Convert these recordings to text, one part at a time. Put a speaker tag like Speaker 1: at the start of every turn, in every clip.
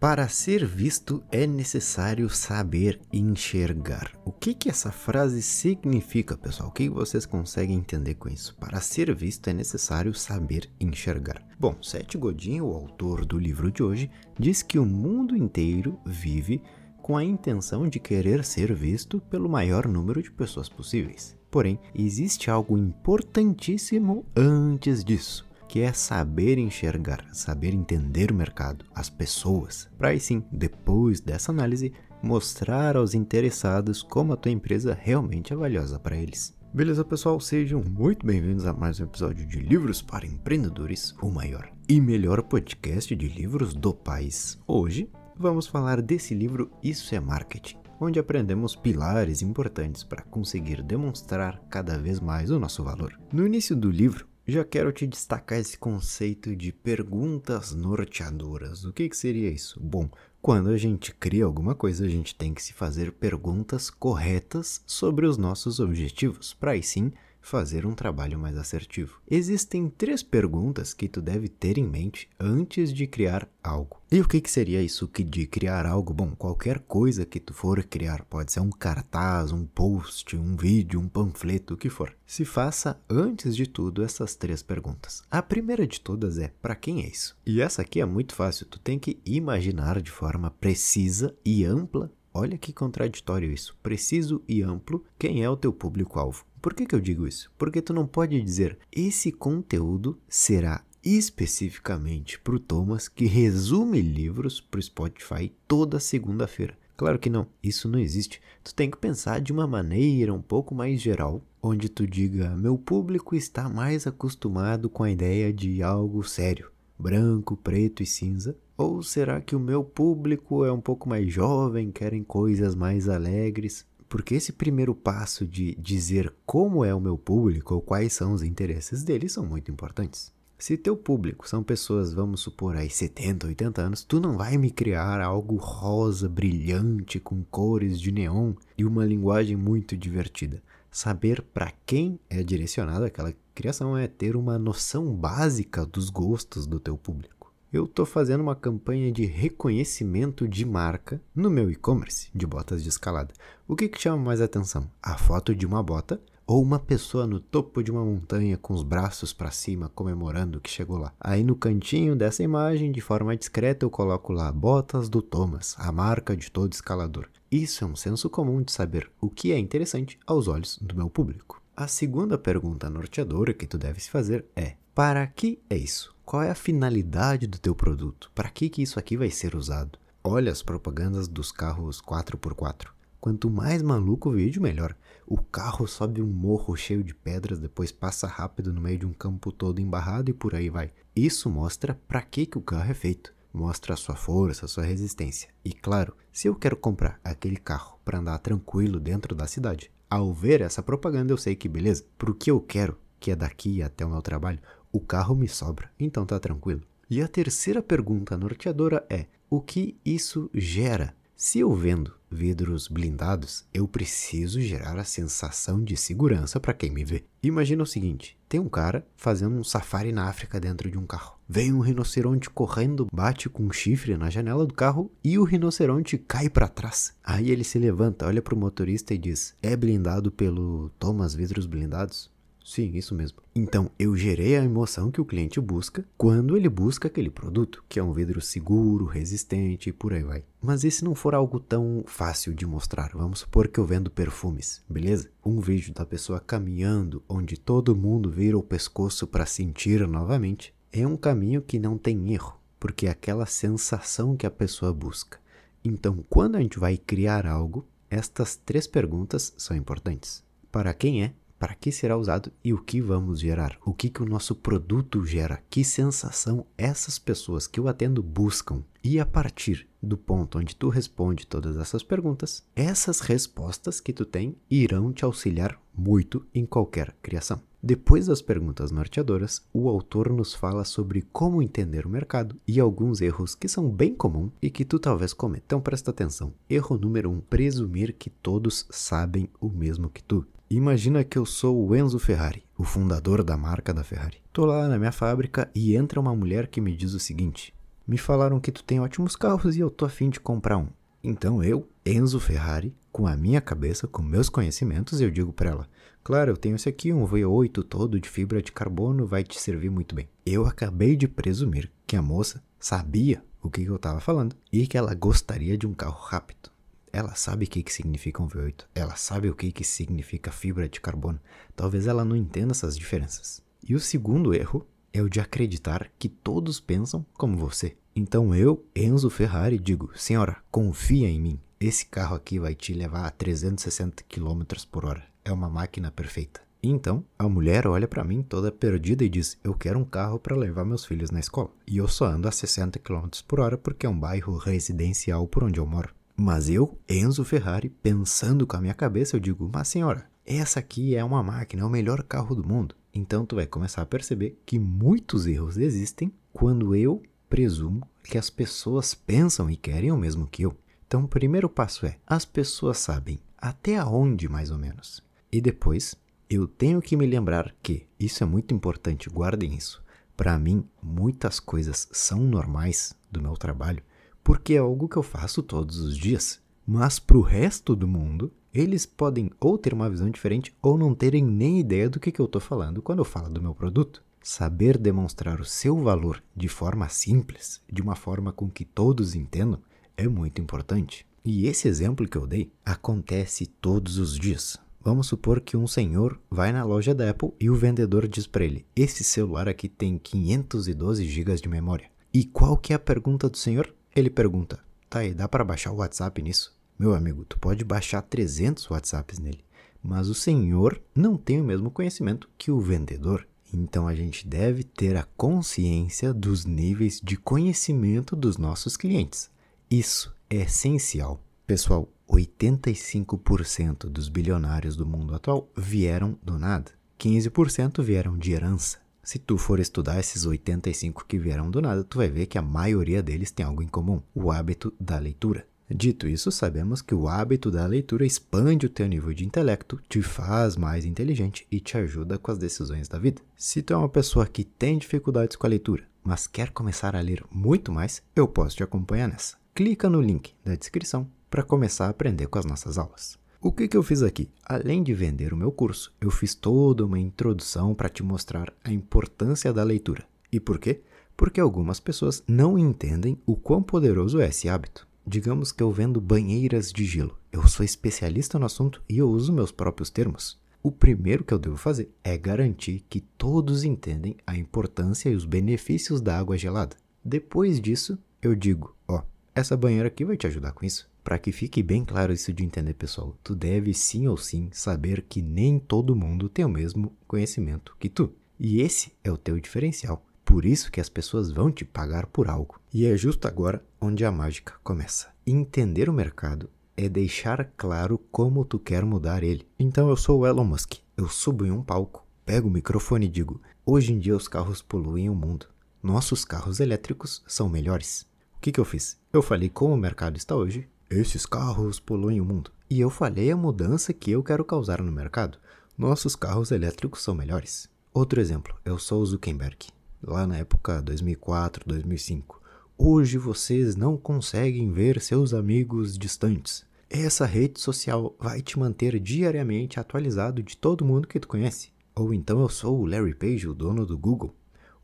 Speaker 1: Para ser visto é necessário saber enxergar. O que que essa frase significa, pessoal? O que vocês conseguem entender com isso? Para ser visto é necessário saber enxergar. Bom, Seth Godin, o autor do livro de hoje, diz que o mundo inteiro vive com a intenção de querer ser visto pelo maior número de pessoas possíveis. Porém, existe algo importantíssimo antes disso que é saber enxergar, saber entender o mercado, as pessoas, para aí sim, depois dessa análise, mostrar aos interessados como a tua empresa realmente é valiosa para eles. Beleza, pessoal? Sejam muito bem-vindos a mais um episódio de Livros para Empreendedores, o maior e melhor podcast de livros do país. Hoje vamos falar desse livro Isso é Marketing, onde aprendemos pilares importantes para conseguir demonstrar cada vez mais o nosso valor. No início do livro, já quero te destacar esse conceito de perguntas norteadoras. O que, que seria isso? Bom, quando a gente cria alguma coisa, a gente tem que se fazer perguntas corretas sobre os nossos objetivos, para aí sim fazer um trabalho mais assertivo. Existem três perguntas que tu deve ter em mente antes de criar algo. E o que, que seria isso que de criar algo? Bom, qualquer coisa que tu for criar, pode ser um cartaz, um post, um vídeo, um panfleto, o que for. Se faça antes de tudo essas três perguntas. A primeira de todas é: para quem é isso? E essa aqui é muito fácil, tu tem que imaginar de forma precisa e ampla Olha que contraditório isso. Preciso e amplo quem é o teu público-alvo. Por que, que eu digo isso? Porque tu não pode dizer esse conteúdo será especificamente para o Thomas que resume livros para o Spotify toda segunda-feira. Claro que não, isso não existe. Tu tem que pensar de uma maneira um pouco mais geral, onde tu diga: meu público está mais acostumado com a ideia de algo sério, branco, preto e cinza. Ou será que o meu público é um pouco mais jovem, querem coisas mais alegres? Porque esse primeiro passo de dizer como é o meu público ou quais são os interesses dele são muito importantes. Se teu público são pessoas, vamos supor aí 70, 80 anos, tu não vai me criar algo rosa, brilhante, com cores de neon e uma linguagem muito divertida. Saber para quem é direcionada aquela criação é ter uma noção básica dos gostos do teu público eu estou fazendo uma campanha de reconhecimento de marca no meu e-commerce de botas de escalada. O que, que chama mais atenção? A foto de uma bota ou uma pessoa no topo de uma montanha com os braços para cima comemorando que chegou lá. Aí no cantinho dessa imagem, de forma discreta, eu coloco lá botas do Thomas, a marca de todo escalador. Isso é um senso comum de saber o que é interessante aos olhos do meu público. A segunda pergunta norteadora que tu deve se fazer é: para que é isso? Qual é a finalidade do teu produto? Para que, que isso aqui vai ser usado? Olha as propagandas dos carros 4x4. Quanto mais maluco o vídeo, melhor. O carro sobe um morro cheio de pedras, depois passa rápido no meio de um campo todo embarrado e por aí vai. Isso mostra para que, que o carro é feito. Mostra a sua força, a sua resistência. E claro, se eu quero comprar aquele carro para andar tranquilo dentro da cidade, ao ver essa propaganda eu sei que beleza, pro que eu quero, que é daqui até o meu trabalho, o carro me sobra, então tá tranquilo. E a terceira pergunta norteadora é: o que isso gera? Se eu vendo vidros blindados, eu preciso gerar a sensação de segurança para quem me vê. Imagina o seguinte: tem um cara fazendo um safari na África dentro de um carro. Vem um rinoceronte correndo, bate com um chifre na janela do carro e o rinoceronte cai para trás. Aí ele se levanta, olha pro motorista e diz: É blindado pelo Thomas Vidros Blindados? Sim, isso mesmo. Então, eu gerei a emoção que o cliente busca quando ele busca aquele produto, que é um vidro seguro, resistente e por aí vai. Mas e se não for algo tão fácil de mostrar? Vamos supor que eu vendo perfumes, beleza? Um vídeo da pessoa caminhando, onde todo mundo vira o pescoço para sentir novamente, é um caminho que não tem erro, porque é aquela sensação que a pessoa busca. Então, quando a gente vai criar algo, estas três perguntas são importantes. Para quem é? Para que será usado e o que vamos gerar, o que, que o nosso produto gera, que sensação essas pessoas que eu atendo buscam. E a partir do ponto onde tu responde todas essas perguntas, essas respostas que tu tem irão te auxiliar muito em qualquer criação. Depois das perguntas norteadoras, o autor nos fala sobre como entender o mercado e alguns erros que são bem comuns e que tu talvez cometa. Então presta atenção. Erro número 1: um, presumir que todos sabem o mesmo que tu. Imagina que eu sou o Enzo Ferrari, o fundador da marca da Ferrari. Tô lá na minha fábrica e entra uma mulher que me diz o seguinte: Me falaram que tu tem ótimos carros e eu tô afim de comprar um. Então eu, Enzo Ferrari, com a minha cabeça, com meus conhecimentos, eu digo para ela: Claro, eu tenho esse aqui, um V8 todo de fibra de carbono, vai te servir muito bem. Eu acabei de presumir que a moça sabia o que, eu estava falando e que ela gostaria de um carro rápido. Ela sabe o que, que significa um V8, ela sabe o que, que significa fibra de carbono. Talvez ela não entenda essas diferenças. E o segundo erro é o de acreditar que todos pensam como você. Então eu, Enzo Ferrari, digo: Senhora, confia em mim. Esse carro aqui vai te levar a 360 km por hora. É uma máquina perfeita. Então, a mulher olha para mim toda perdida e diz: Eu quero um carro para levar meus filhos na escola. E eu só ando a 60 km por hora porque é um bairro residencial por onde eu moro. Mas eu, Enzo Ferrari, pensando com a minha cabeça, eu digo: Mas senhora, essa aqui é uma máquina, é o melhor carro do mundo. Então tu vai começar a perceber que muitos erros existem quando eu presumo que as pessoas pensam e querem o mesmo que eu. Então, o primeiro passo é: as pessoas sabem até onde mais ou menos. E depois, eu tenho que me lembrar que isso é muito importante, guardem isso. Para mim, muitas coisas são normais do meu trabalho porque é algo que eu faço todos os dias. Mas para o resto do mundo, eles podem ou ter uma visão diferente ou não terem nem ideia do que, que eu estou falando quando eu falo do meu produto. Saber demonstrar o seu valor de forma simples, de uma forma com que todos entendam, é muito importante. E esse exemplo que eu dei acontece todos os dias. Vamos supor que um senhor vai na loja da Apple e o vendedor diz para ele: "Esse celular aqui tem 512 GB de memória". E qual que é a pergunta do senhor? Ele pergunta: "Tá aí, dá para baixar o WhatsApp nisso?" Meu amigo, tu pode baixar 300 WhatsApps nele, mas o senhor não tem o mesmo conhecimento que o vendedor. Então a gente deve ter a consciência dos níveis de conhecimento dos nossos clientes. Isso é essencial. Pessoal, 85% dos bilionários do mundo atual vieram do nada. 15% vieram de herança. Se tu for estudar esses 85 que vieram do nada, tu vai ver que a maioria deles tem algo em comum: o hábito da leitura. Dito isso, sabemos que o hábito da leitura expande o teu nível de intelecto, te faz mais inteligente e te ajuda com as decisões da vida. Se tu é uma pessoa que tem dificuldades com a leitura, mas quer começar a ler muito mais, eu posso te acompanhar nessa. Clica no link da descrição para começar a aprender com as nossas aulas. O que, que eu fiz aqui? Além de vender o meu curso, eu fiz toda uma introdução para te mostrar a importância da leitura. E por quê? Porque algumas pessoas não entendem o quão poderoso é esse hábito. Digamos que eu vendo banheiras de gelo. Eu sou especialista no assunto e eu uso meus próprios termos. O primeiro que eu devo fazer é garantir que todos entendem a importância e os benefícios da água gelada. Depois disso, eu digo: ó, essa banheira aqui vai te ajudar com isso. Para que fique bem claro isso de entender, pessoal, tu deve sim ou sim saber que nem todo mundo tem o mesmo conhecimento que tu. E esse é o teu diferencial. Por isso que as pessoas vão te pagar por algo. E é justo agora onde a mágica começa. Entender o mercado é deixar claro como tu quer mudar ele. Então eu sou o Elon Musk. Eu subo em um palco, pego o microfone e digo: "Hoje em dia os carros poluem o mundo. Nossos carros elétricos são melhores." O que, que eu fiz? Eu falei como o mercado está hoje. Esses carros poluem o mundo. E eu falei a mudança que eu quero causar no mercado. Nossos carros elétricos são melhores. Outro exemplo, eu sou o Zuckerberg lá na época 2004, 2005. Hoje vocês não conseguem ver seus amigos distantes. Essa rede social vai te manter diariamente atualizado de todo mundo que tu conhece. Ou então eu sou o Larry Page, o dono do Google.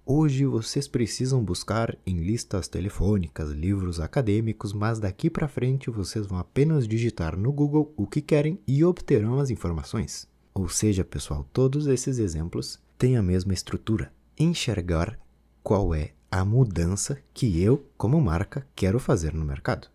Speaker 1: Hoje vocês precisam buscar em listas telefônicas, livros acadêmicos, mas daqui para frente vocês vão apenas digitar no Google o que querem e obterão as informações. Ou seja, pessoal, todos esses exemplos têm a mesma estrutura enxergar qual é a mudança que eu, como marca, quero fazer no mercado.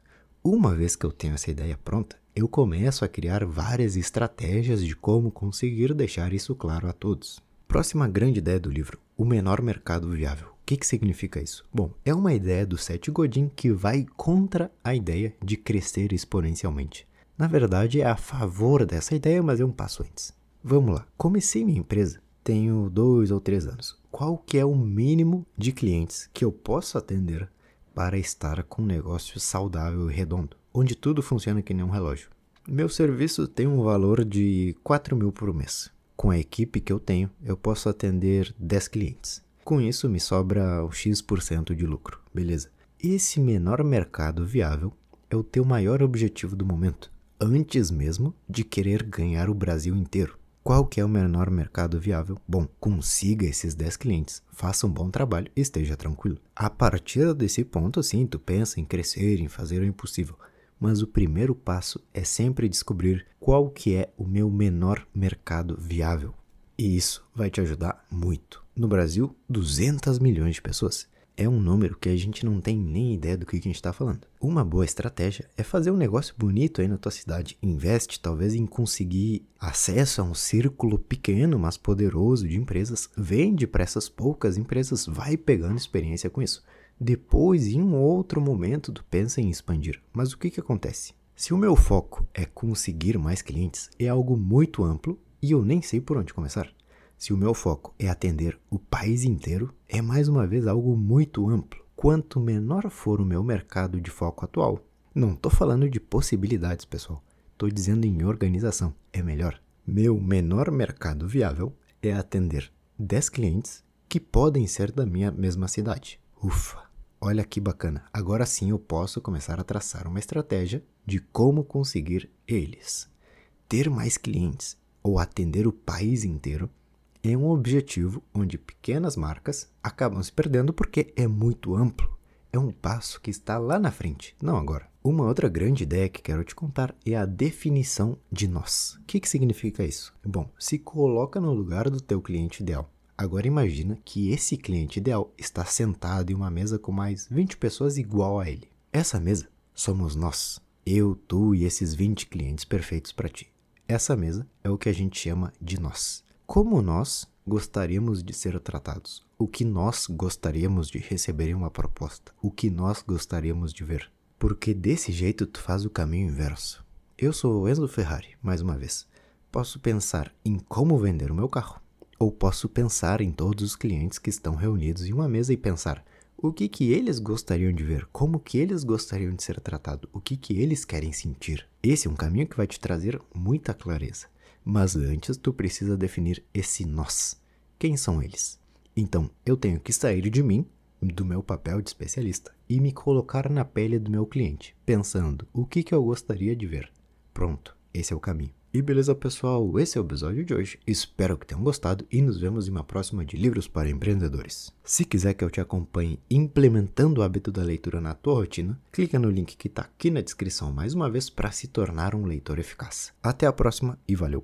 Speaker 1: Uma vez que eu tenho essa ideia pronta, eu começo a criar várias estratégias de como conseguir deixar isso claro a todos. Próxima grande ideia do livro: o menor mercado viável. O que, que significa isso? Bom, é uma ideia do Seth Godin que vai contra a ideia de crescer exponencialmente. Na verdade, é a favor dessa ideia, mas é um passo antes. Vamos lá. Comecei minha empresa, tenho dois ou três anos qual que é o mínimo de clientes que eu posso atender para estar com um negócio saudável e redondo, onde tudo funciona que nem um relógio. Meu serviço tem um valor de 4 mil por mês. Com a equipe que eu tenho, eu posso atender 10 clientes. Com isso, me sobra o X% de lucro, beleza? esse menor mercado viável é o teu maior objetivo do momento, antes mesmo de querer ganhar o Brasil inteiro. Qual que é o menor mercado viável? Bom, consiga esses 10 clientes, faça um bom trabalho e esteja tranquilo. A partir desse ponto, sim, tu pensa em crescer, em fazer o impossível. Mas o primeiro passo é sempre descobrir qual que é o meu menor mercado viável. E isso vai te ajudar muito. No Brasil, 200 milhões de pessoas é um número que a gente não tem nem ideia do que a gente está falando. Uma boa estratégia é fazer um negócio bonito aí na tua cidade. Investe talvez em conseguir acesso a um círculo pequeno, mas poderoso de empresas. Vende para essas poucas empresas, vai pegando experiência com isso. Depois, em um outro momento, tu pensa em expandir. Mas o que, que acontece? Se o meu foco é conseguir mais clientes, é algo muito amplo e eu nem sei por onde começar. Se o meu foco é atender o país inteiro, é mais uma vez algo muito amplo. Quanto menor for o meu mercado de foco atual, não estou falando de possibilidades, pessoal. Estou dizendo em organização. É melhor. Meu menor mercado viável é atender 10 clientes que podem ser da minha mesma cidade. Ufa! Olha que bacana. Agora sim eu posso começar a traçar uma estratégia de como conseguir eles. Ter mais clientes ou atender o país inteiro é um objetivo onde pequenas marcas acabam se perdendo porque é muito amplo. É um passo que está lá na frente, não agora. Uma outra grande ideia que quero te contar é a definição de nós. O que, que significa isso? Bom, se coloca no lugar do teu cliente ideal. Agora imagina que esse cliente ideal está sentado em uma mesa com mais 20 pessoas igual a ele. Essa mesa somos nós. Eu, tu e esses 20 clientes perfeitos para ti. Essa mesa é o que a gente chama de nós como nós gostaríamos de ser tratados, o que nós gostaríamos de receber em uma proposta, o que nós gostaríamos de ver. Porque desse jeito tu faz o caminho inverso. Eu sou o Enzo Ferrari, mais uma vez. Posso pensar em como vender o meu carro, ou posso pensar em todos os clientes que estão reunidos em uma mesa e pensar o que que eles gostariam de ver, como que eles gostariam de ser tratados, o que que eles querem sentir. Esse é um caminho que vai te trazer muita clareza. Mas antes tu precisa definir esse nós. Quem são eles? Então eu tenho que sair de mim, do meu papel de especialista, e me colocar na pele do meu cliente, pensando o que, que eu gostaria de ver. Pronto, esse é o caminho. E beleza, pessoal? Esse é o episódio de hoje. Espero que tenham gostado e nos vemos em uma próxima de Livros para Empreendedores. Se quiser que eu te acompanhe implementando o hábito da leitura na tua rotina, clica no link que está aqui na descrição mais uma vez para se tornar um leitor eficaz. Até a próxima e valeu!